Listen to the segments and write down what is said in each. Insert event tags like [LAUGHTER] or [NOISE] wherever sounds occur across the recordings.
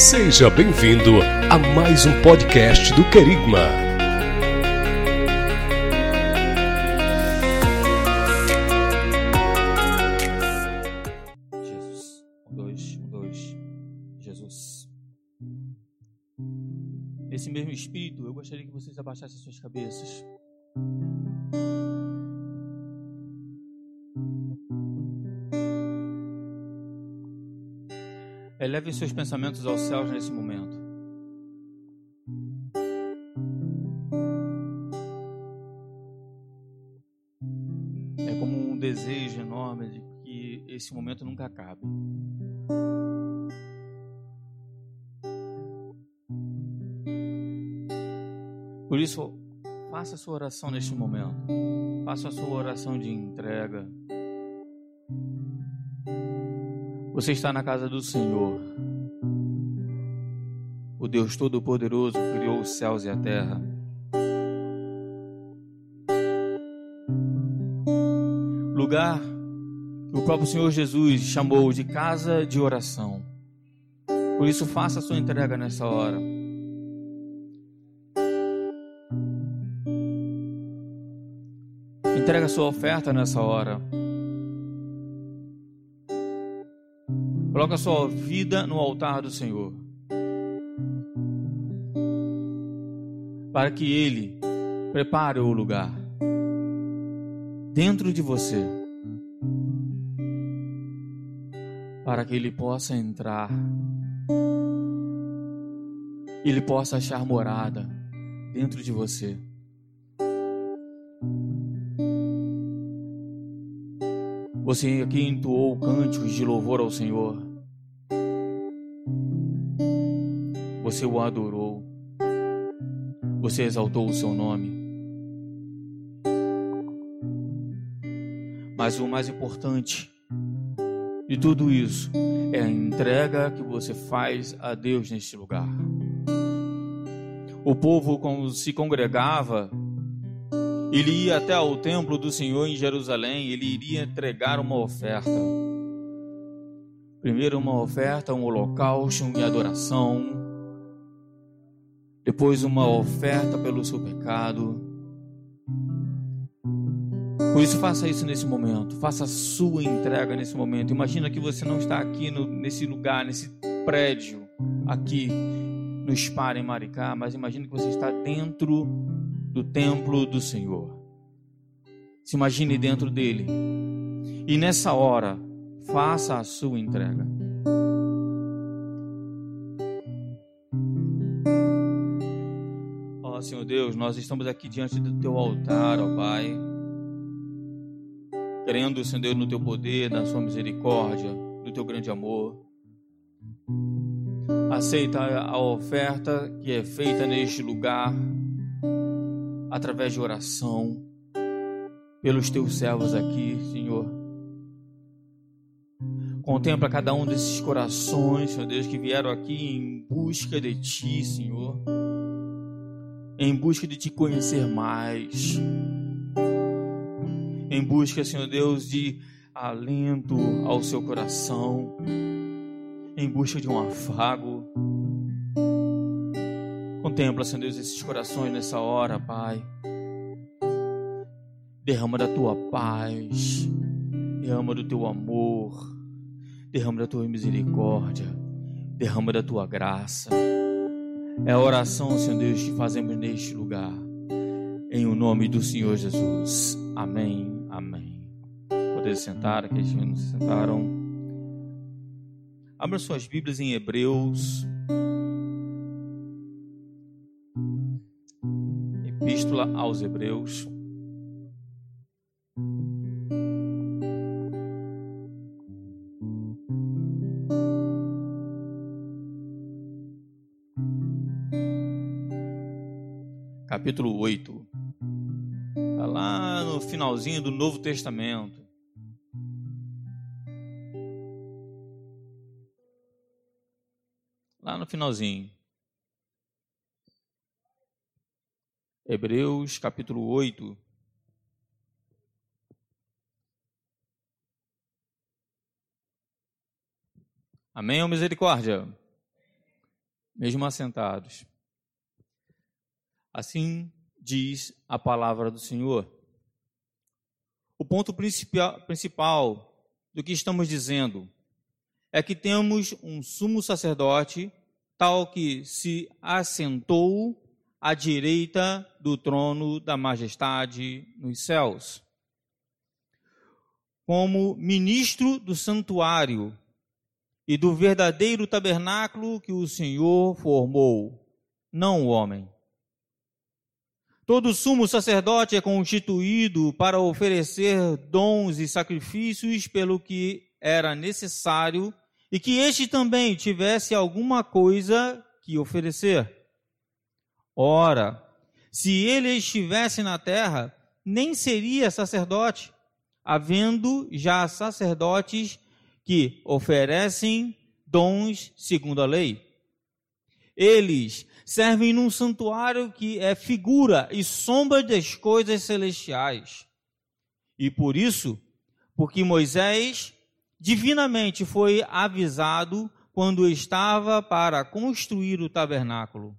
Seja bem-vindo a mais um podcast do Querigma. Jesus. Um, dois, um, dois. Jesus. Nesse mesmo espírito, eu gostaria que vocês abaixassem suas cabeças. Elevem seus pensamentos aos céus nesse momento. É como um desejo enorme de que esse momento nunca acabe. Por isso, faça a sua oração neste momento. Faça a sua oração de entrega. Você está na casa do Senhor. O Deus Todo-Poderoso criou os céus e a terra. Lugar que o próprio Senhor Jesus chamou de casa de oração. Por isso, faça a sua entrega nessa hora. Entrega a sua oferta nessa hora. Coloca a sua vida no altar do Senhor. Para que Ele prepare o lugar dentro de você. Para que Ele possa entrar. Ele possa achar morada dentro de você. Você aqui entoou cânticos de louvor ao Senhor. Você o adorou. Você exaltou o seu nome. Mas o mais importante de tudo isso é a entrega que você faz a Deus neste lugar. O povo, se congregava, ele ia até ao templo do Senhor em Jerusalém, ele iria entregar uma oferta. Primeiro, uma oferta, um holocausto em adoração. Depois, uma oferta pelo seu pecado. Por isso, faça isso nesse momento. Faça a sua entrega nesse momento. Imagina que você não está aqui no, nesse lugar, nesse prédio, aqui no Spar em Maricá, mas imagina que você está dentro do templo do Senhor. Se imagine dentro dele. E nessa hora, faça a sua entrega. Senhor Deus, nós estamos aqui diante do teu altar, ó Pai. Crendo, Senhor Deus, no teu poder, na sua misericórdia, no teu grande amor. Aceita a oferta que é feita neste lugar através de oração, pelos teus servos aqui, Senhor. Contempla cada um desses corações, Senhor Deus, que vieram aqui em busca de Ti, Senhor. Em busca de Te conhecer mais. Em busca, Senhor Deus, de alento ao seu coração. Em busca de um afago Contempla, Senhor Deus, esses corações nessa hora, Pai. Derrama da tua paz, derrama do teu amor, derrama da tua misericórdia, derrama da tua graça. É a oração, Senhor Deus, que fazemos neste lugar. Em o nome do Senhor Jesus. Amém. Amém. Poder sentar, aqueles que não se sentaram. Abra suas Bíblias em Hebreus Epístola aos Hebreus. Capítulo 8. Está lá no finalzinho do Novo Testamento. Lá no finalzinho. Hebreus capítulo 8. Amém ou misericórdia? mesmo assentados. Assim diz a palavra do Senhor. O ponto principal do que estamos dizendo é que temos um sumo sacerdote, tal que se assentou à direita do trono da majestade nos céus. Como ministro do santuário e do verdadeiro tabernáculo que o Senhor formou, não o homem. Todo sumo sacerdote é constituído para oferecer dons e sacrifícios pelo que era necessário e que este também tivesse alguma coisa que oferecer. Ora, se ele estivesse na terra, nem seria sacerdote, havendo já sacerdotes que oferecem dons segundo a lei. Eles servem num santuário que é figura e sombra das coisas celestiais. E por isso, porque Moisés divinamente foi avisado quando estava para construir o tabernáculo.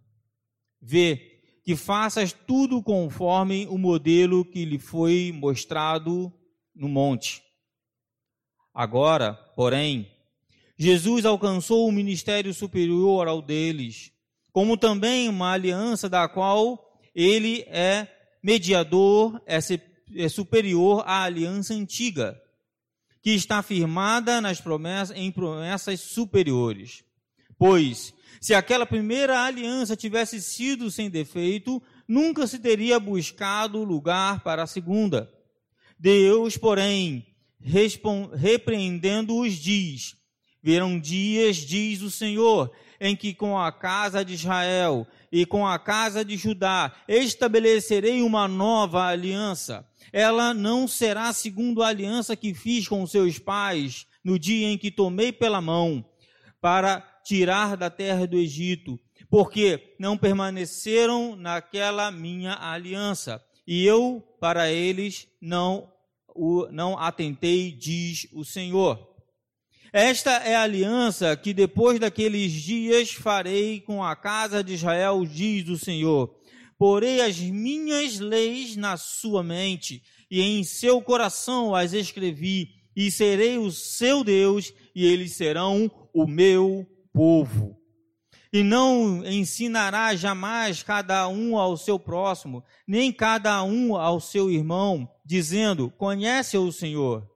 Vê que faças tudo conforme o modelo que lhe foi mostrado no monte. Agora, porém, Jesus alcançou um ministério superior ao deles, como também uma aliança da qual ele é mediador, é, é superior à aliança antiga que está firmada nas promessas, em promessas superiores. Pois, se aquela primeira aliança tivesse sido sem defeito, nunca se teria buscado lugar para a segunda. Deus, porém, repreendendo-os, diz: Verão dias, diz o Senhor, em que com a casa de Israel e com a casa de Judá estabelecerei uma nova aliança ela não será segundo a aliança que fiz com seus pais no dia em que tomei pela mão para tirar da terra do Egito, porque não permaneceram naquela minha aliança, e eu para eles não não atentei, diz o Senhor. Esta é a aliança que depois daqueles dias farei com a casa de Israel, diz o Senhor porei as minhas leis na sua mente, e em seu coração as escrevi, e serei o seu Deus, e eles serão o meu povo. E não ensinará jamais cada um ao seu próximo, nem cada um ao seu irmão, dizendo: Conhece o Senhor.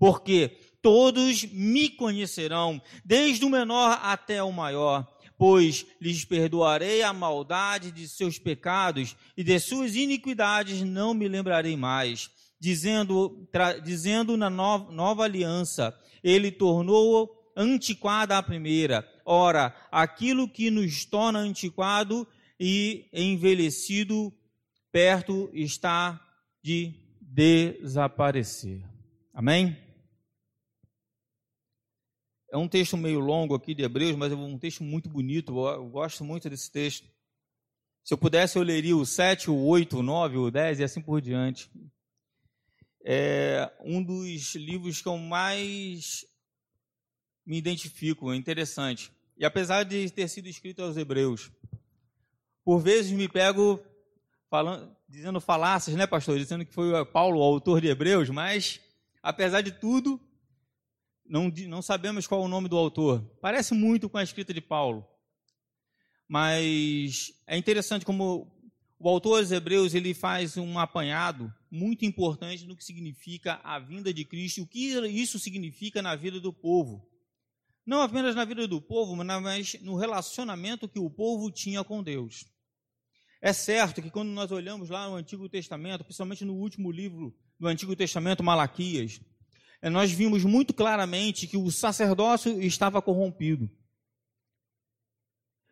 Porque todos me conhecerão, desde o menor até o maior pois lhes perdoarei a maldade de seus pecados e de suas iniquidades não me lembrarei mais. Dizendo, dizendo na nova, nova aliança, ele tornou antiquada a primeira. Ora, aquilo que nos torna antiquado e envelhecido perto está de desaparecer. Amém? É um texto meio longo aqui de Hebreus, mas é um texto muito bonito. Eu gosto muito desse texto. Se eu pudesse, eu leria o 7, o 8, o 9, o 10 e assim por diante. É um dos livros que eu mais me identifico, é interessante. E apesar de ter sido escrito aos Hebreus, por vezes me pego falando, dizendo falácias, né, pastor? Dizendo que foi Paulo o autor de Hebreus, mas apesar de tudo, não, não sabemos qual é o nome do autor. Parece muito com a escrita de Paulo. Mas é interessante como o autor aos Hebreus ele faz um apanhado muito importante no que significa a vinda de Cristo e o que isso significa na vida do povo. Não apenas na vida do povo, mas no relacionamento que o povo tinha com Deus. É certo que quando nós olhamos lá no Antigo Testamento, principalmente no último livro do Antigo Testamento, Malaquias, nós vimos muito claramente que o sacerdócio estava corrompido.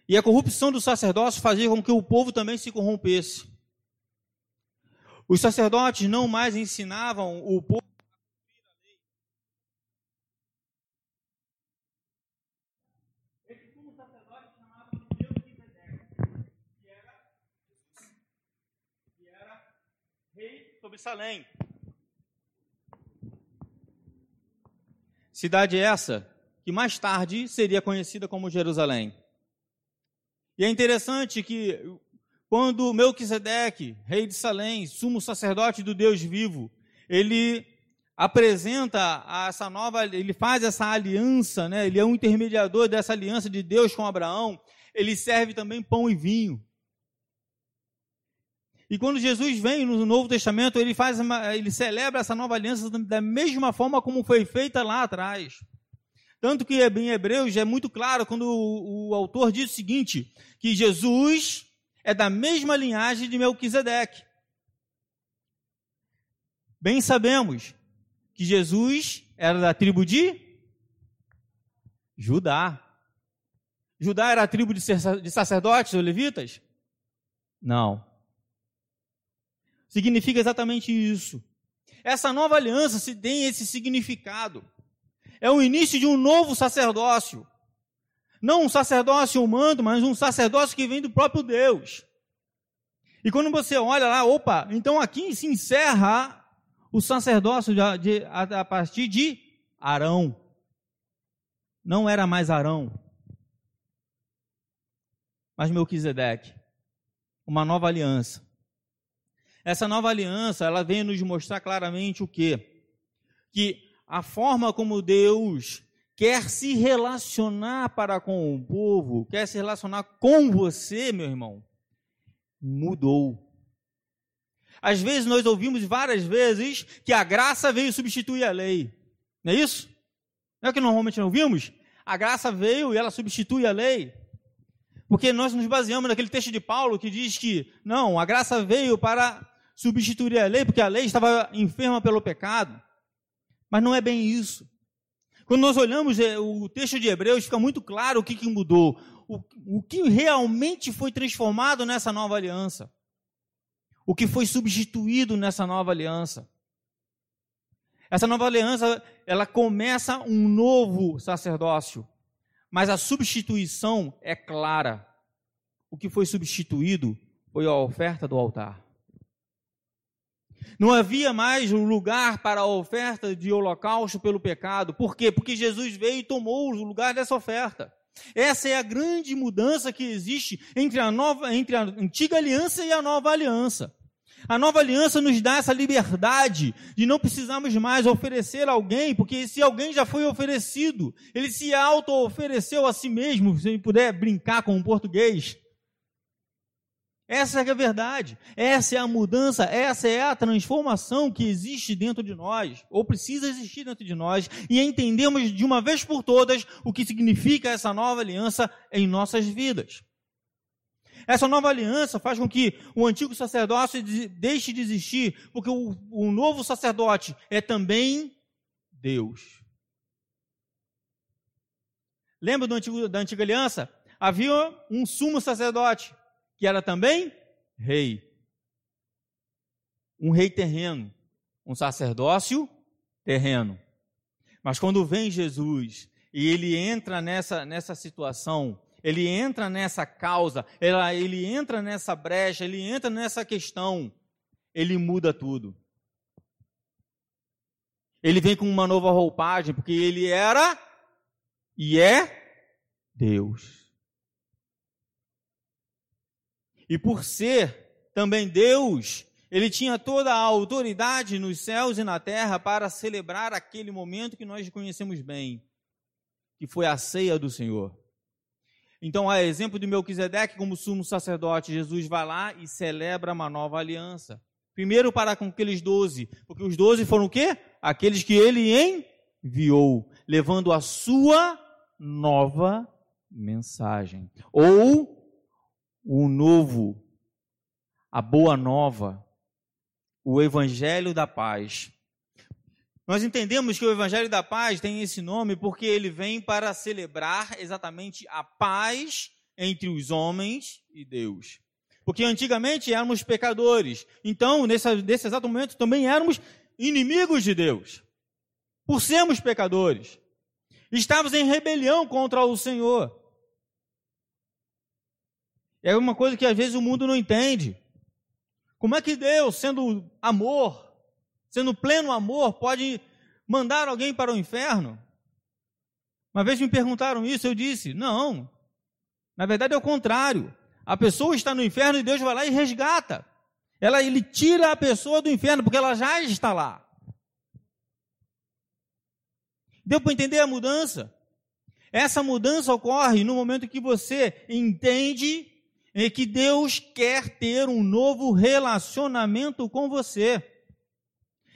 E a corrupção do sacerdócio fazia com que o povo também se corrompesse. Os sacerdotes não mais ensinavam o povo sobre Salém. Cidade essa que mais tarde seria conhecida como Jerusalém. E é interessante que quando Melquisedeque, rei de Salém, sumo sacerdote do Deus vivo, ele apresenta essa nova, ele faz essa aliança, né? Ele é um intermediador dessa aliança de Deus com Abraão. Ele serve também pão e vinho. E quando Jesus vem no Novo Testamento, ele faz uma, ele celebra essa nova aliança da mesma forma como foi feita lá atrás. Tanto que em Hebreus é muito claro quando o, o autor diz o seguinte, que Jesus é da mesma linhagem de Melquisedeque. Bem sabemos que Jesus era da tribo de Judá. Judá era a tribo de sacerdotes ou levitas? Não. Significa exatamente isso. Essa nova aliança se tem esse significado. É o início de um novo sacerdócio. Não um sacerdócio humano, mas um sacerdócio que vem do próprio Deus. E quando você olha lá, opa, então aqui se encerra o sacerdócio de, de, a, a partir de Arão. Não era mais Arão, mas Melquisedeque. Uma nova aliança. Essa nova aliança, ela vem nos mostrar claramente o quê? Que a forma como Deus quer se relacionar para com o povo, quer se relacionar com você, meu irmão, mudou. Às vezes nós ouvimos várias vezes que a graça veio substituir a lei. Não é isso? Não é que normalmente não ouvimos? A graça veio e ela substitui a lei. Porque nós nos baseamos naquele texto de Paulo que diz que, não, a graça veio para substituir a lei, porque a lei estava enferma pelo pecado. Mas não é bem isso. Quando nós olhamos é, o texto de Hebreus, fica muito claro o que, que mudou. O, o que realmente foi transformado nessa nova aliança o que foi substituído nessa nova aliança. Essa nova aliança, ela começa um novo sacerdócio, mas a substituição é clara. O que foi substituído foi a oferta do altar. Não havia mais lugar para a oferta de holocausto pelo pecado. Por quê? Porque Jesus veio e tomou o lugar dessa oferta. Essa é a grande mudança que existe entre a nova, entre a antiga aliança e a nova aliança. A nova aliança nos dá essa liberdade de não precisarmos mais oferecer alguém, porque se alguém já foi oferecido, ele se auto-ofereceu a si mesmo, se puder brincar com o português. Essa é a verdade, essa é a mudança, essa é a transformação que existe dentro de nós, ou precisa existir dentro de nós, e entendemos de uma vez por todas o que significa essa nova aliança em nossas vidas. Essa nova aliança faz com que o antigo sacerdócio deixe de existir, porque o, o novo sacerdote é também Deus. Lembra do antigo, da antiga aliança? Havia um sumo sacerdote, que era também rei. Um rei terreno, um sacerdócio terreno. Mas quando vem Jesus e ele entra nessa, nessa situação ele entra nessa causa, ele entra nessa brecha, ele entra nessa questão, ele muda tudo. Ele vem com uma nova roupagem, porque ele era e é Deus. E por ser também Deus, ele tinha toda a autoridade nos céus e na terra para celebrar aquele momento que nós conhecemos bem, que foi a ceia do Senhor. Então, a exemplo de Melquisedeque como sumo sacerdote, Jesus vai lá e celebra uma nova aliança. Primeiro para com aqueles doze, porque os doze foram o quê? Aqueles que ele enviou, levando a sua nova mensagem. Ou o novo, a boa nova, o evangelho da paz. Nós entendemos que o Evangelho da Paz tem esse nome porque ele vem para celebrar exatamente a paz entre os homens e Deus. Porque antigamente éramos pecadores, então nesse, nesse exato momento também éramos inimigos de Deus, por sermos pecadores. Estávamos em rebelião contra o Senhor. É uma coisa que às vezes o mundo não entende. Como é que Deus, sendo amor, sendo pleno amor, pode mandar alguém para o inferno? Uma vez me perguntaram isso, eu disse: não, Na verdade é o contrário. A pessoa está no inferno e Deus vai lá e resgata. Ela, ele tira a pessoa do inferno porque ela já está lá. Deu para entender a mudança? Essa mudança ocorre no momento que você entende que Deus quer ter um novo relacionamento com você.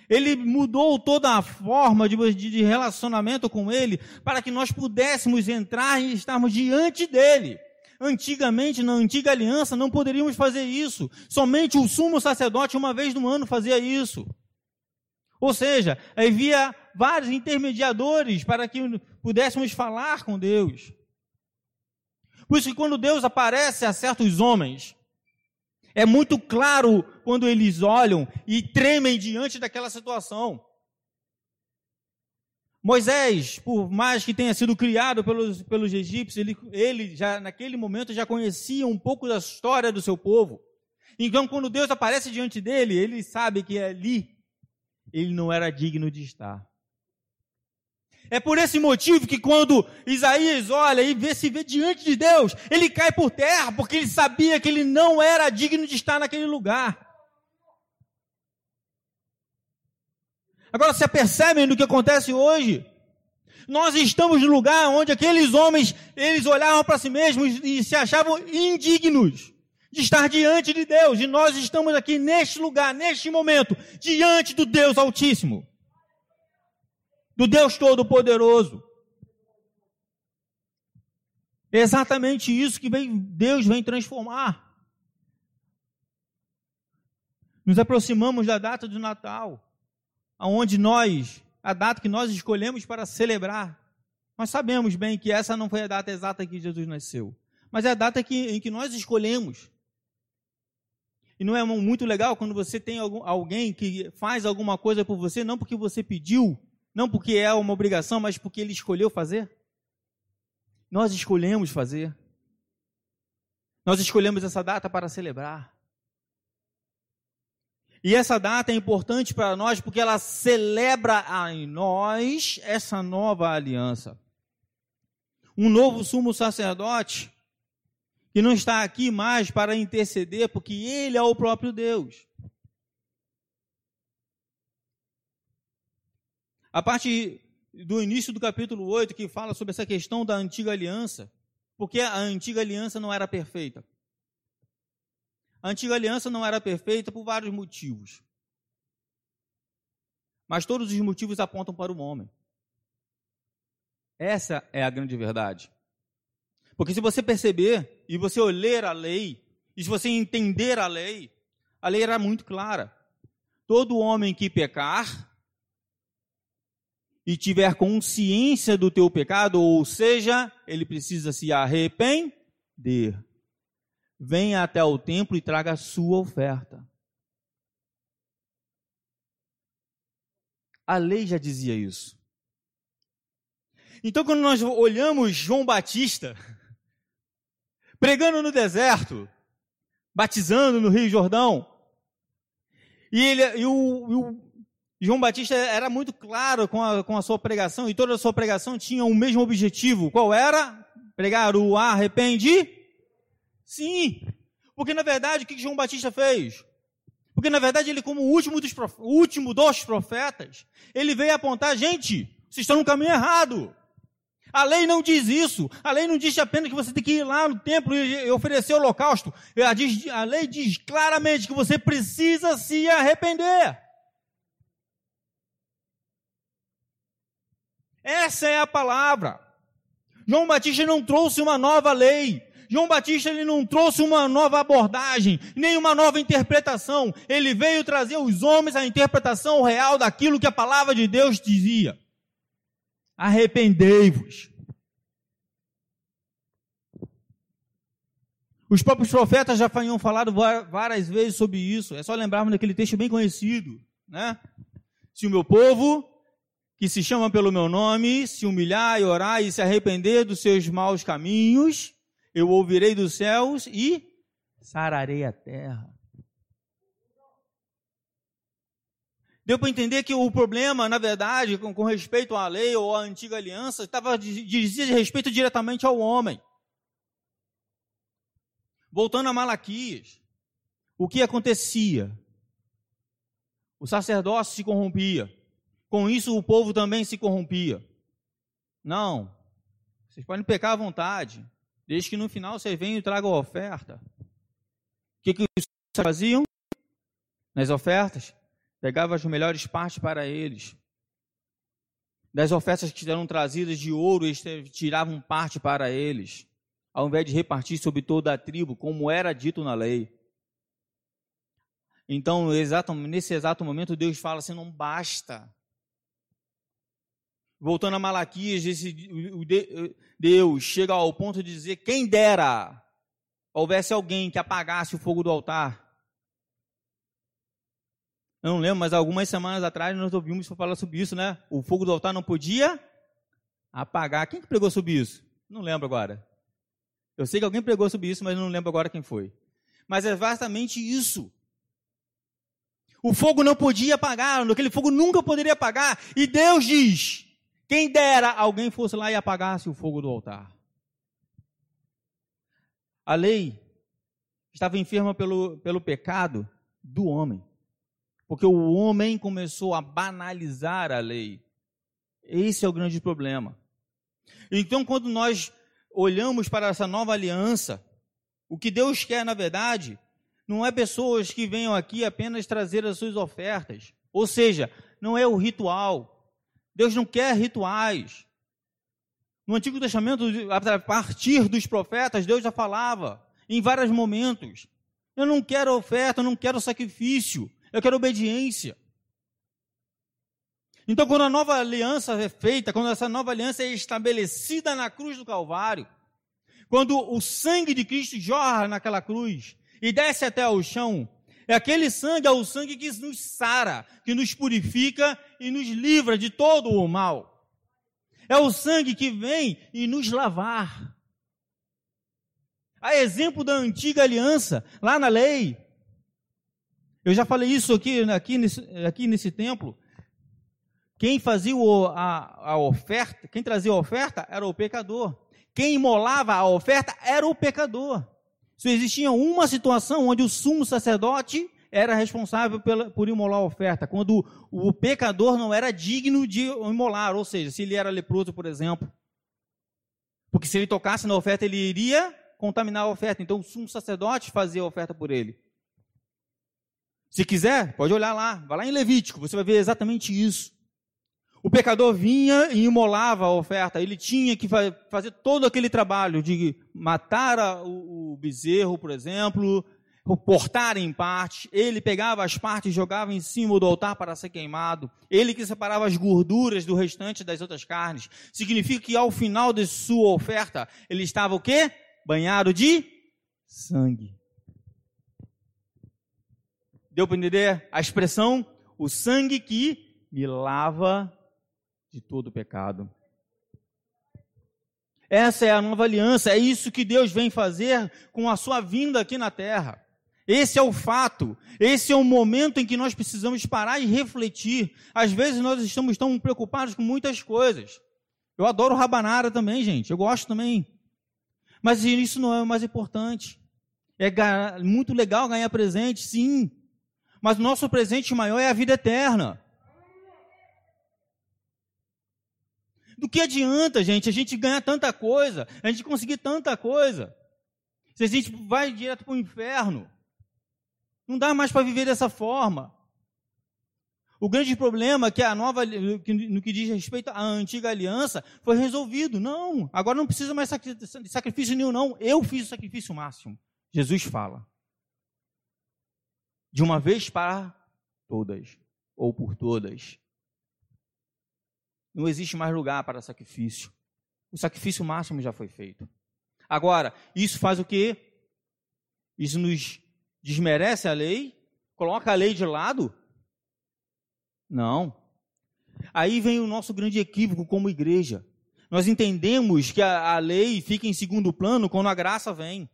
Ele mudou toda a forma de, de relacionamento com Ele para que nós pudéssemos entrar e estarmos diante dEle. Antigamente, na antiga aliança, não poderíamos fazer isso. Somente o sumo sacerdote, uma vez no ano, fazia isso. Ou seja, havia vários intermediadores para que pudéssemos falar com Deus. Por isso que quando Deus aparece a certos homens, é muito claro quando eles olham e tremem diante daquela situação. Moisés, por mais que tenha sido criado pelos, pelos egípcios, ele, ele já naquele momento já conhecia um pouco da história do seu povo. Então, quando Deus aparece diante dele, ele sabe que ali ele não era digno de estar. É por esse motivo que quando Isaías olha e vê, se vê diante de Deus, ele cai por terra, porque ele sabia que ele não era digno de estar naquele lugar. Agora, se apercebem do que acontece hoje? Nós estamos no lugar onde aqueles homens, eles olhavam para si mesmos e se achavam indignos de estar diante de Deus. E nós estamos aqui neste lugar, neste momento, diante do Deus Altíssimo do Deus Todo-Poderoso. É exatamente isso que vem, Deus vem transformar. Nos aproximamos da data do Natal, aonde nós, a data que nós escolhemos para celebrar, nós sabemos bem que essa não foi a data exata que Jesus nasceu, mas é a data que, em que nós escolhemos. E não é muito legal quando você tem algum, alguém que faz alguma coisa por você, não porque você pediu, não porque é uma obrigação, mas porque ele escolheu fazer? Nós escolhemos fazer. Nós escolhemos essa data para celebrar. E essa data é importante para nós porque ela celebra em nós essa nova aliança. Um novo sumo sacerdote que não está aqui mais para interceder, porque ele é o próprio Deus. A parte do início do capítulo 8 que fala sobre essa questão da antiga aliança, porque a antiga aliança não era perfeita. A antiga aliança não era perfeita por vários motivos. Mas todos os motivos apontam para o homem. Essa é a grande verdade. Porque se você perceber e você ler a lei, e se você entender a lei, a lei era muito clara. Todo homem que pecar e tiver consciência do teu pecado, ou seja, ele precisa se arrepender. Venha até o templo e traga a sua oferta. A lei já dizia isso. Então, quando nós olhamos João Batista pregando no deserto, batizando no Rio Jordão, e, ele, e, o, e o João Batista era muito claro com a, com a sua pregação e toda a sua pregação tinha o mesmo objetivo. Qual era? Pregar o arrependi? Sim. Porque na verdade o que João Batista fez? Porque na verdade ele, como o último dos, último dos profetas, ele veio apontar, gente, vocês estão no caminho errado. A lei não diz isso. A lei não diz apenas que você tem que ir lá no templo e oferecer o holocausto. A lei diz claramente que você precisa se arrepender. Essa é a palavra. João Batista não trouxe uma nova lei. João Batista ele não trouxe uma nova abordagem, nem uma nova interpretação. Ele veio trazer aos homens a interpretação real daquilo que a palavra de Deus dizia. Arrependei-vos. Os próprios profetas já tinham falado várias vezes sobre isso. É só lembrarmos daquele texto bem conhecido, né? Se o meu povo, que se chama pelo meu nome, se humilhar e orar e se arrepender dos seus maus caminhos, eu ouvirei dos céus e sararei a terra. Deu para entender que o problema, na verdade, com, com, respeito à lei ou à antiga aliança, estava dizia respeito diretamente ao homem. Voltando a Malaquias, o que acontecia? O sacerdócio se corrompia. Com isso, o povo também se corrompia. Não. Vocês podem pecar à vontade, desde que no final vocês venham e tragam a oferta. O que, que os faziam? Nas ofertas, pegavam as melhores partes para eles. Das ofertas que eram trazidas de ouro, eles tiravam parte para eles ao invés de repartir sobre toda a tribo, como era dito na lei. Então, nesse exato momento, Deus fala assim: não basta. Voltando a Malaquias, Deus chega ao ponto de dizer: quem dera houvesse alguém que apagasse o fogo do altar. Eu não lembro, mas algumas semanas atrás nós ouvimos falar sobre isso, né? O fogo do altar não podia apagar. Quem que pregou sobre isso? Não lembro agora. Eu sei que alguém pregou sobre isso, mas não lembro agora quem foi. Mas é vastamente isso. O fogo não podia apagar, aquele fogo nunca poderia apagar. E Deus diz: quem dera alguém fosse lá e apagasse o fogo do altar. A lei estava enferma pelo, pelo pecado do homem. Porque o homem começou a banalizar a lei. Esse é o grande problema. Então, quando nós olhamos para essa nova aliança, o que Deus quer, na verdade, não é pessoas que venham aqui apenas trazer as suas ofertas. Ou seja, não é o ritual. Deus não quer rituais. No Antigo Testamento, a partir dos profetas, Deus já falava em vários momentos. Eu não quero oferta, eu não quero sacrifício, eu quero obediência. Então, quando a nova aliança é feita, quando essa nova aliança é estabelecida na cruz do Calvário, quando o sangue de Cristo jorra naquela cruz e desce até o chão, é aquele sangue, é o sangue que nos sara, que nos purifica e nos livra de todo o mal. É o sangue que vem e nos lavar. A exemplo da antiga aliança, lá na lei, eu já falei isso aqui, aqui, nesse, aqui nesse templo, quem fazia a, a oferta, quem trazia a oferta era o pecador. Quem imolava a oferta era o pecador. Só existia uma situação onde o sumo sacerdote era responsável por imolar a oferta, quando o, o pecador não era digno de imolar, ou seja, se ele era leproso, por exemplo. Porque se ele tocasse na oferta, ele iria contaminar a oferta. Então o sumo sacerdote fazia a oferta por ele. Se quiser, pode olhar lá, vai lá em Levítico, você vai ver exatamente isso. O pecador vinha e imolava a oferta, ele tinha que fazer todo aquele trabalho de matar o bezerro, por exemplo, cortar em parte, ele pegava as partes e jogava em cima do altar para ser queimado, ele que separava as gorduras do restante das outras carnes. Significa que ao final de sua oferta, ele estava o quê? Banhado de sangue. Deu para entender a expressão? O sangue que me lava de todo pecado. Essa é a nova aliança, é isso que Deus vem fazer com a sua vinda aqui na terra. Esse é o fato, esse é o momento em que nós precisamos parar e refletir. Às vezes nós estamos tão preocupados com muitas coisas. Eu adoro rabanara também, gente, eu gosto também. Mas isso não é o mais importante. É muito legal ganhar presente, sim. Mas o nosso presente maior é a vida eterna. Do que adianta, gente, a gente ganhar tanta coisa, a gente conseguir tanta coisa, se a gente vai direto para o inferno? Não dá mais para viver dessa forma. O grande problema é que a nova, no que diz respeito à antiga aliança, foi resolvido. Não, agora não precisa mais de sacrifício nenhum, não. Eu fiz o sacrifício máximo. Jesus fala. De uma vez para todas, ou por todas. Não existe mais lugar para sacrifício. O sacrifício máximo já foi feito. Agora, isso faz o quê? Isso nos desmerece a lei? Coloca a lei de lado? Não. Aí vem o nosso grande equívoco como igreja. Nós entendemos que a, a lei fica em segundo plano quando a graça vem.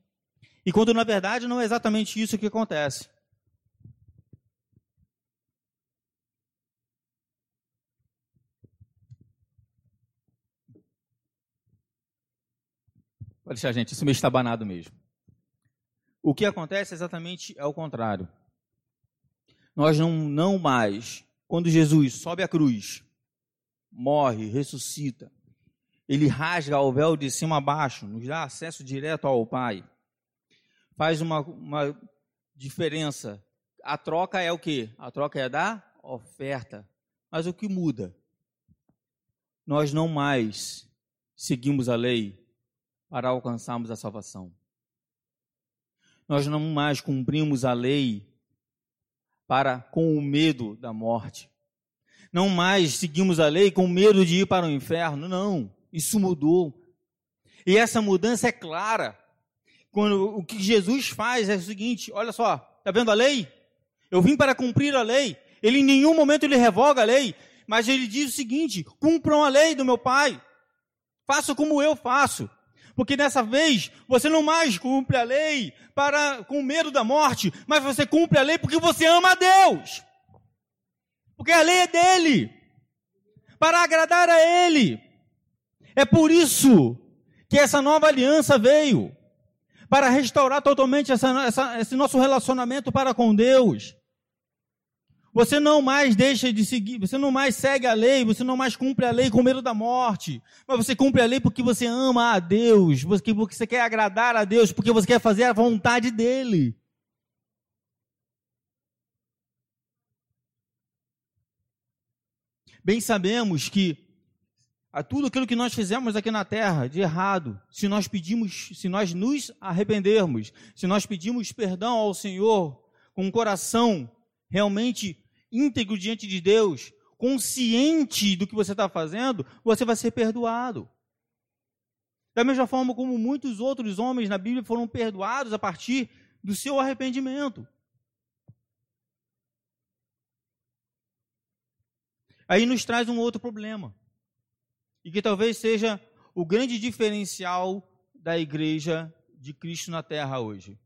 E quando na verdade não é exatamente isso que acontece. Pode deixar, gente, isso meio estabanado mesmo. O que acontece exatamente é o contrário. Nós não, não mais, quando Jesus sobe a cruz, morre, ressuscita, ele rasga o véu de cima a baixo, nos dá acesso direto ao Pai. Faz uma, uma diferença. A troca é o que? A troca é da oferta. Mas o que muda? Nós não mais seguimos a lei para alcançarmos a salvação. Nós não mais cumprimos a lei para com o medo da morte. Não mais seguimos a lei com medo de ir para o inferno, não. Isso mudou. E essa mudança é clara. Quando o que Jesus faz é o seguinte: olha só, está vendo a lei? Eu vim para cumprir a lei. Ele em nenhum momento ele revoga a lei, mas ele diz o seguinte: cumpram a lei do meu Pai. Faça como eu faço. Porque dessa vez você não mais cumpre a lei para com medo da morte, mas você cumpre a lei porque você ama a Deus. Porque a lei é dele. Para agradar a ele. É por isso que essa nova aliança veio para restaurar totalmente essa, essa, esse nosso relacionamento para com Deus. Você não mais deixa de seguir, você não mais segue a lei, você não mais cumpre a lei com medo da morte, mas você cumpre a lei porque você ama a Deus, porque você quer agradar a Deus, porque você quer fazer a vontade dEle. Bem sabemos que a tudo aquilo que nós fizemos aqui na terra de errado, se nós pedimos, se nós nos arrependermos, se nós pedimos perdão ao Senhor com um coração realmente íntegro diante de Deus, consciente do que você está fazendo, você vai ser perdoado. Da mesma forma como muitos outros homens na Bíblia foram perdoados a partir do seu arrependimento. Aí nos traz um outro problema e que talvez seja o grande diferencial da igreja de Cristo na terra hoje.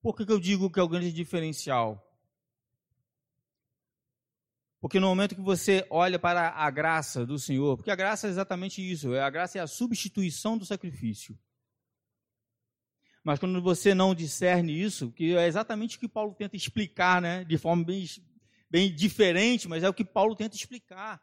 Por que, que eu digo que é o grande diferencial? Porque no momento que você olha para a graça do Senhor, porque a graça é exatamente isso, a graça é a substituição do sacrifício. Mas quando você não discerne isso, que é exatamente o que Paulo tenta explicar, né, de forma bem, bem diferente, mas é o que Paulo tenta explicar.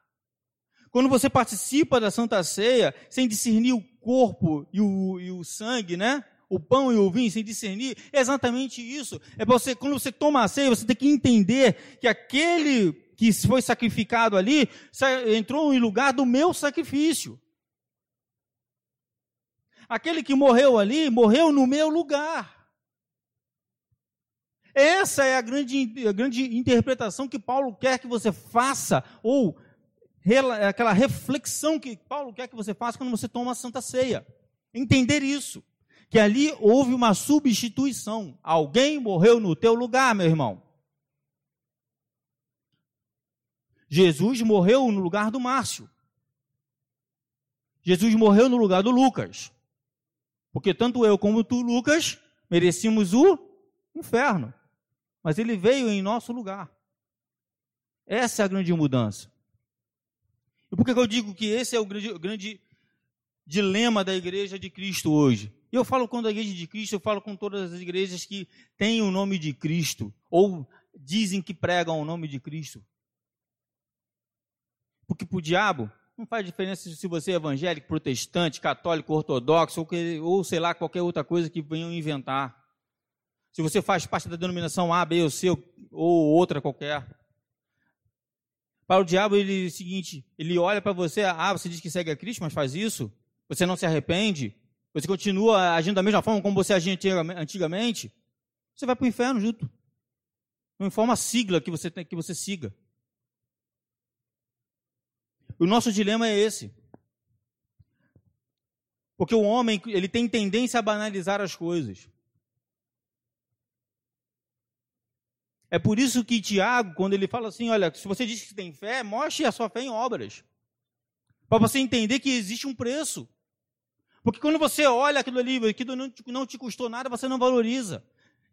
Quando você participa da Santa Ceia, sem discernir o corpo e o, e o sangue, né? O pão e o vinho, sem discernir, é exatamente isso. É você, quando você toma a ceia, você tem que entender que aquele que foi sacrificado ali entrou em lugar do meu sacrifício. Aquele que morreu ali, morreu no meu lugar. Essa é a grande, a grande interpretação que Paulo quer que você faça, ou aquela reflexão que Paulo quer que você faça quando você toma a Santa Ceia. Entender isso. Que ali houve uma substituição. Alguém morreu no teu lugar, meu irmão. Jesus morreu no lugar do Márcio. Jesus morreu no lugar do Lucas. Porque tanto eu como tu, Lucas, merecíamos o inferno. Mas ele veio em nosso lugar. Essa é a grande mudança. E por que eu digo que esse é o grande, grande dilema da igreja de Cristo hoje? Eu falo com a igreja de Cristo, eu falo com todas as igrejas que têm o nome de Cristo, ou dizem que pregam o nome de Cristo. Porque para o diabo, não faz diferença se você é evangélico, protestante, católico, ortodoxo, ou, que, ou sei lá, qualquer outra coisa que venham inventar. Se você faz parte da denominação A, B ou C, ou outra qualquer. Para o diabo, ele é o seguinte: ele olha para você, ah, você diz que segue a Cristo, mas faz isso? Você não se arrepende? Você continua agindo da mesma forma como você agia antigamente? Você vai para o inferno junto. Não informa a sigla que você, tem, que você siga. O nosso dilema é esse. Porque o homem, ele tem tendência a banalizar as coisas. É por isso que Tiago, quando ele fala assim, olha, se você diz que tem fé, mostre a sua fé em obras. Para você entender que existe um preço. Porque quando você olha aquilo ali, aquilo não te, não te custou nada, você não valoriza.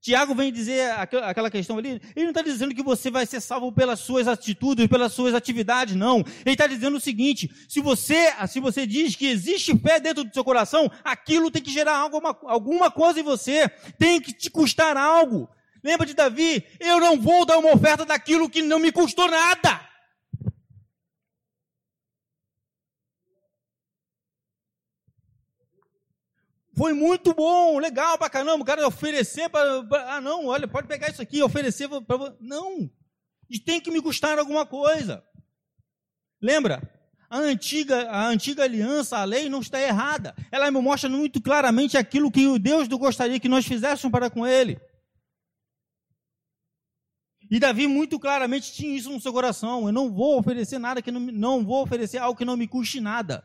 Tiago vem dizer aquela questão ali, ele não está dizendo que você vai ser salvo pelas suas atitudes, pelas suas atividades, não. Ele está dizendo o seguinte: se você, se você diz que existe fé dentro do seu coração, aquilo tem que gerar alguma, alguma coisa em você, tem que te custar algo. Lembra de Davi? Eu não vou dar uma oferta daquilo que não me custou nada. Foi muito bom, legal pra caramba. O cara oferecer. Ah, não, olha, pode pegar isso aqui, oferecer para. Não. E tem que me custar alguma coisa. Lembra? A antiga, a antiga aliança, a lei não está errada. Ela me mostra muito claramente aquilo que o Deus gostaria que nós fizéssemos para com ele. E Davi muito claramente tinha isso no seu coração. Eu não vou oferecer nada que não, não vou oferecer algo que não me custe nada.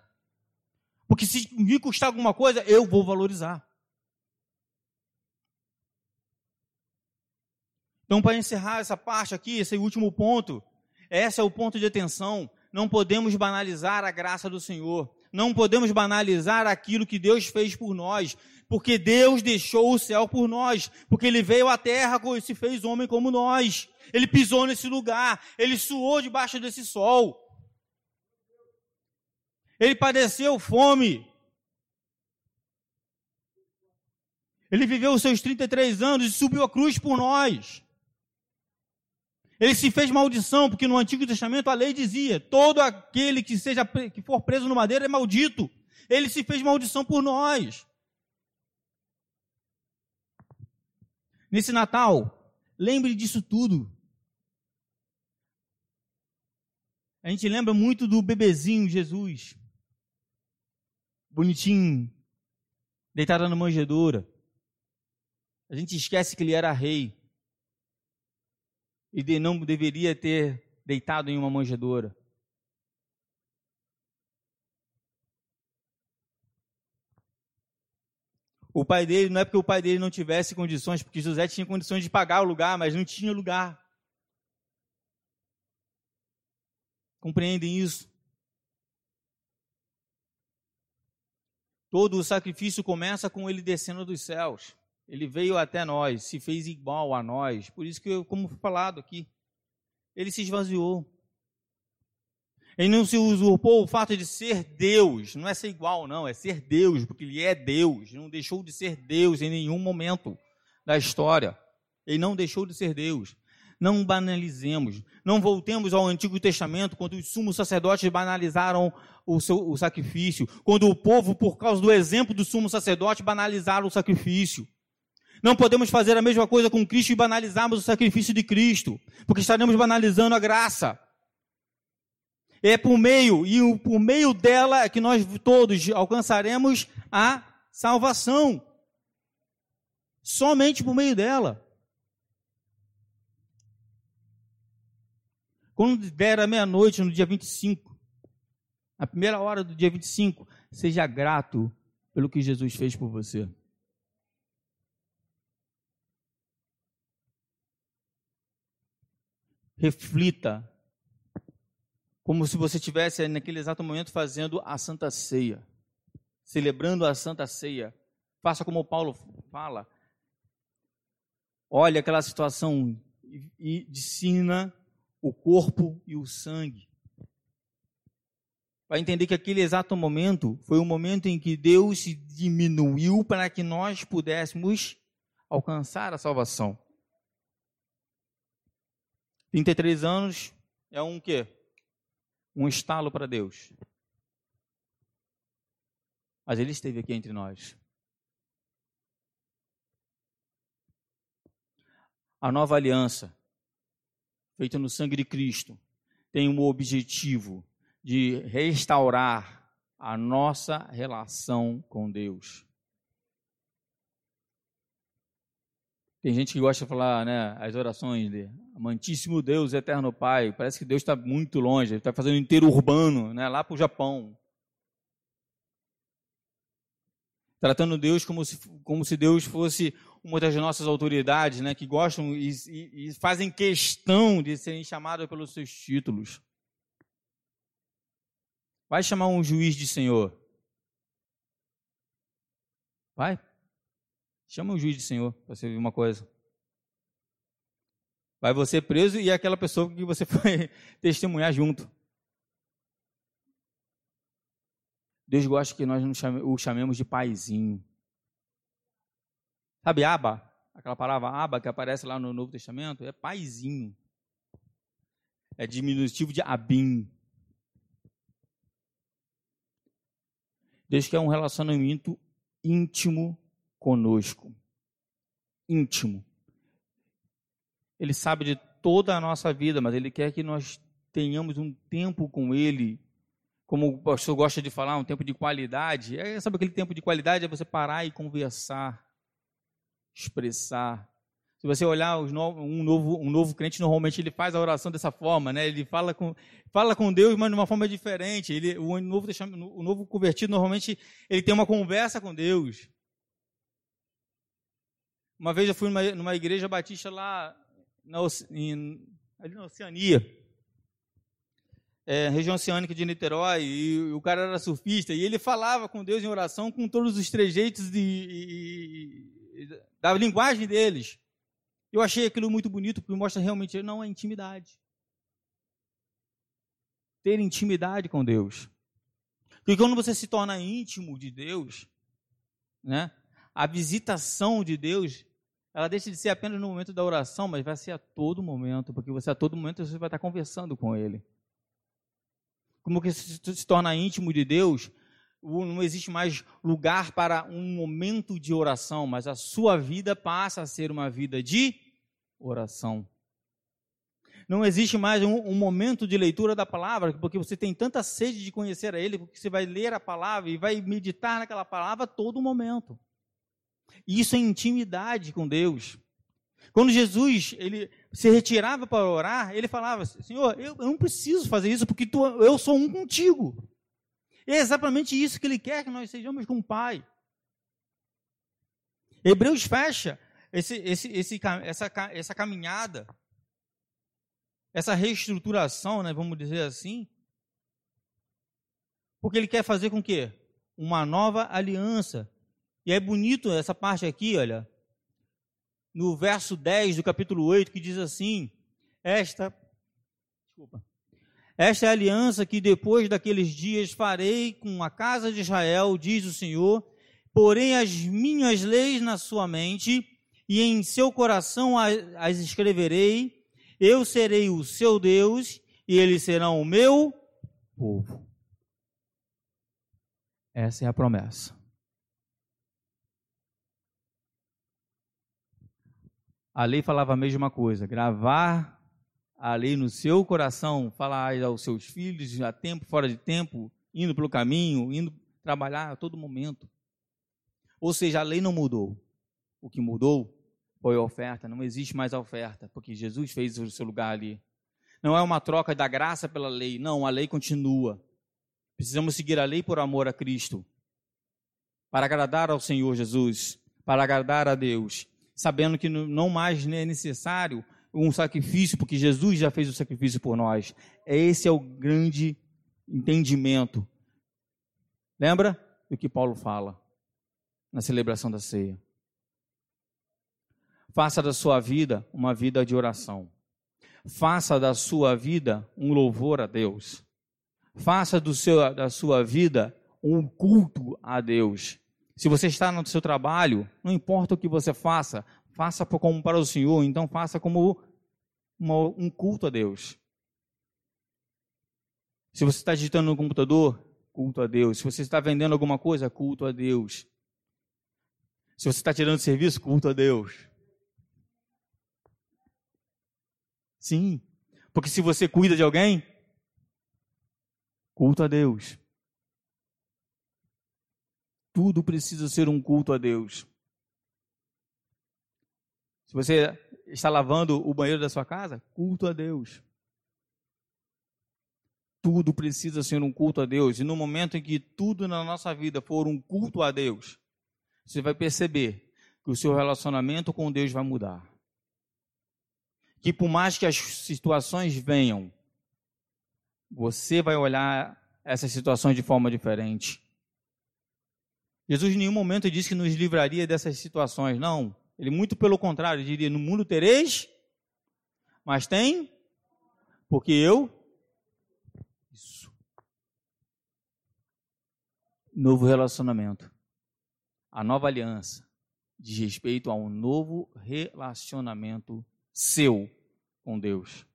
Porque se me custar alguma coisa, eu vou valorizar. Então, para encerrar essa parte aqui, esse último ponto, esse é o ponto de atenção. Não podemos banalizar a graça do Senhor. Não podemos banalizar aquilo que Deus fez por nós. Porque Deus deixou o céu por nós. Porque Ele veio à terra e se fez homem como nós. Ele pisou nesse lugar. Ele suou debaixo desse sol. Ele padeceu fome. Ele viveu os seus 33 anos e subiu a cruz por nós. Ele se fez maldição, porque no Antigo Testamento a lei dizia: todo aquele que seja que for preso no madeira é maldito. Ele se fez maldição por nós. Nesse Natal, lembre disso tudo. A gente lembra muito do bebezinho Jesus bonitinho, deitado na manjedoura. A gente esquece que ele era rei. E não deveria ter deitado em uma manjedoura. O pai dele, não é porque o pai dele não tivesse condições, porque José tinha condições de pagar o lugar, mas não tinha lugar. Compreendem isso? Todo o sacrifício começa com ele descendo dos céus. Ele veio até nós, se fez igual a nós. Por isso que, como falado aqui, ele se esvaziou. Ele não se usurpou o fato de ser Deus. Não é ser igual, não. É ser Deus, porque ele é Deus. Não deixou de ser Deus em nenhum momento da história. Ele não deixou de ser Deus. Não banalizemos. Não voltemos ao Antigo Testamento, quando os sumos sacerdotes banalizaram o, seu, o sacrifício, quando o povo, por causa do exemplo do sumo sacerdote, banalizaram o sacrifício. Não podemos fazer a mesma coisa com Cristo e banalizarmos o sacrifício de Cristo, porque estaremos banalizando a graça. É por meio, e por meio dela é que nós todos alcançaremos a salvação. Somente por meio dela. Quando der a meia-noite, no dia 25, na primeira hora do dia 25, seja grato pelo que Jesus fez por você. Reflita, como se você estivesse naquele exato momento fazendo a Santa Ceia, celebrando a Santa Ceia. Faça como Paulo fala. Olha aquela situação e ensina o corpo e o sangue vai entender que aquele exato momento foi o momento em que Deus se diminuiu para que nós pudéssemos alcançar a salvação. 33 anos é um quê? Um estalo para Deus. Mas ele esteve aqui entre nós. A nova aliança, feita no sangue de Cristo, tem um objetivo de restaurar a nossa relação com Deus. Tem gente que gosta de falar, né, as orações de amantíssimo Deus, eterno Pai. Parece que Deus está muito longe, está fazendo inteiro urbano, né, lá para o Japão. Tratando Deus como se, como se Deus fosse uma das nossas autoridades, né, que gostam e, e, e fazem questão de serem chamados pelos seus títulos. Vai chamar um juiz de senhor. Vai. Chama um juiz de senhor para você ver uma coisa. Vai você preso e aquela pessoa que você [LAUGHS] foi testemunhar junto. Deus gosta que nós o chamemos de paizinho. Sabe aba? Aquela palavra aba que aparece lá no Novo Testamento? É paizinho. É diminutivo de abim. Deus quer um relacionamento íntimo conosco. Íntimo. Ele sabe de toda a nossa vida, mas Ele quer que nós tenhamos um tempo com Ele, como o pastor gosta de falar, um tempo de qualidade. É, sabe aquele tempo de qualidade? É você parar e conversar, expressar. Se você olhar um novo, um novo crente, normalmente ele faz a oração dessa forma, né? Ele fala com, fala com Deus, mas de uma forma diferente. Ele, o, novo, o novo convertido, normalmente, ele tem uma conversa com Deus. Uma vez eu fui numa, numa igreja batista lá na, em, ali na Oceania, é, região oceânica de Niterói, e o cara era surfista, e ele falava com Deus em oração com todos os trejeitos de, da linguagem deles. Eu achei aquilo muito bonito, porque mostra realmente, não, a intimidade. Ter intimidade com Deus. Porque quando você se torna íntimo de Deus, né, a visitação de Deus ela deixa de ser apenas no momento da oração, mas vai ser a todo momento, porque você a todo momento você vai estar conversando com Ele. Como que se, se torna íntimo de Deus, não existe mais lugar para um momento de oração, mas a sua vida passa a ser uma vida de oração. Não existe mais um, um, momento de leitura da palavra, porque você tem tanta sede de conhecer a Ele, porque você vai ler a palavra e vai meditar naquela palavra todo momento. E isso é intimidade com Deus. Quando Jesus ele se retirava para orar, ele falava: Senhor, eu, eu não preciso fazer isso porque tu, eu sou um contigo. É exatamente isso que ele quer que nós sejamos com o Pai. Hebreus fecha esse, esse, esse, essa, essa caminhada, essa reestruturação, né, vamos dizer assim, porque ele quer fazer com que uma nova aliança e é bonito essa parte aqui, olha, no verso 10 do capítulo 8, que diz assim: Esta, desculpa, esta é a aliança que depois daqueles dias farei com a casa de Israel, diz o Senhor, porém as minhas leis na sua mente e em seu coração as escreverei, eu serei o seu Deus e eles serão o meu povo. Essa é a promessa. a lei falava a mesma coisa, gravar a lei no seu coração, falar aos seus filhos, a tempo, fora de tempo, indo pelo caminho, indo trabalhar a todo momento. Ou seja, a lei não mudou. O que mudou foi a oferta. Não existe mais a oferta, porque Jesus fez o seu lugar ali. Não é uma troca da graça pela lei. Não, a lei continua. Precisamos seguir a lei por amor a Cristo. Para agradar ao Senhor Jesus. Para agradar a Deus sabendo que não mais é necessário um sacrifício, porque Jesus já fez o sacrifício por nós. Esse é o grande entendimento. Lembra do que Paulo fala na celebração da ceia? Faça da sua vida uma vida de oração. Faça da sua vida um louvor a Deus. Faça do seu, da sua vida um culto a Deus. Se você está no seu trabalho, não importa o que você faça, faça como para o Senhor, então faça como uma, um culto a Deus. Se você está digitando no computador, culto a Deus. Se você está vendendo alguma coisa, culto a Deus. Se você está tirando serviço, culto a Deus. Sim, porque se você cuida de alguém, culto a Deus. Tudo precisa ser um culto a Deus. Se você está lavando o banheiro da sua casa, culto a Deus. Tudo precisa ser um culto a Deus. E no momento em que tudo na nossa vida for um culto a Deus, você vai perceber que o seu relacionamento com Deus vai mudar. Que por mais que as situações venham, você vai olhar essas situações de forma diferente. Jesus em nenhum momento disse que nos livraria dessas situações, não. Ele muito pelo contrário diria: "No mundo tereis mas tem porque eu isso. Novo relacionamento. A nova aliança diz respeito a um novo relacionamento seu com Deus.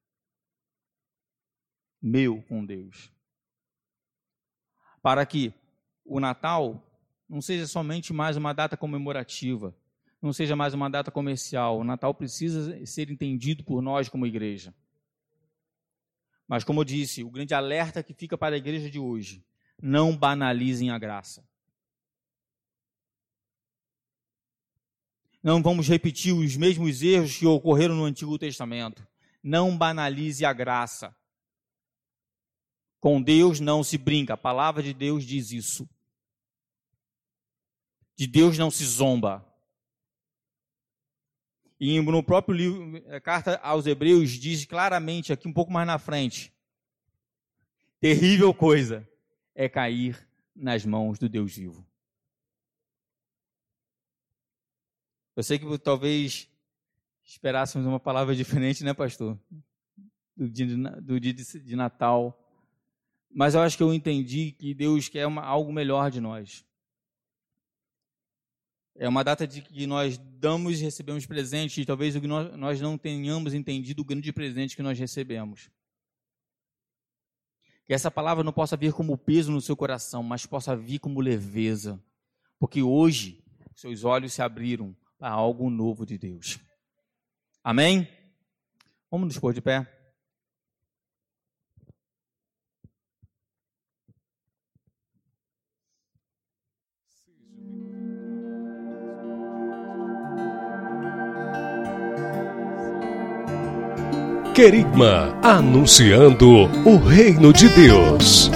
Meu com Deus. Para que o Natal não seja somente mais uma data comemorativa, não seja mais uma data comercial. O Natal precisa ser entendido por nós como igreja. Mas, como eu disse, o grande alerta que fica para a igreja de hoje: não banalizem a graça. Não vamos repetir os mesmos erros que ocorreram no Antigo Testamento. Não banalize a graça. Com Deus não se brinca. A palavra de Deus diz isso. De Deus não se zomba. E no próprio livro, a carta aos Hebreus diz claramente aqui um pouco mais na frente: terrível coisa é cair nas mãos do Deus vivo. Eu sei que talvez esperássemos uma palavra [LAUGHS] diferente, né, pastor? Do dia de, do dia de Natal. Mas eu acho que eu entendi que Deus quer uma, algo melhor de nós. É uma data de que nós damos e recebemos presentes, e talvez nós não tenhamos entendido o grande presente que nós recebemos. Que essa palavra não possa vir como peso no seu coração, mas possa vir como leveza. Porque hoje seus olhos se abriram para algo novo de Deus. Amém? Vamos nos pôr de pé. Querigma, anunciando o reino de Deus.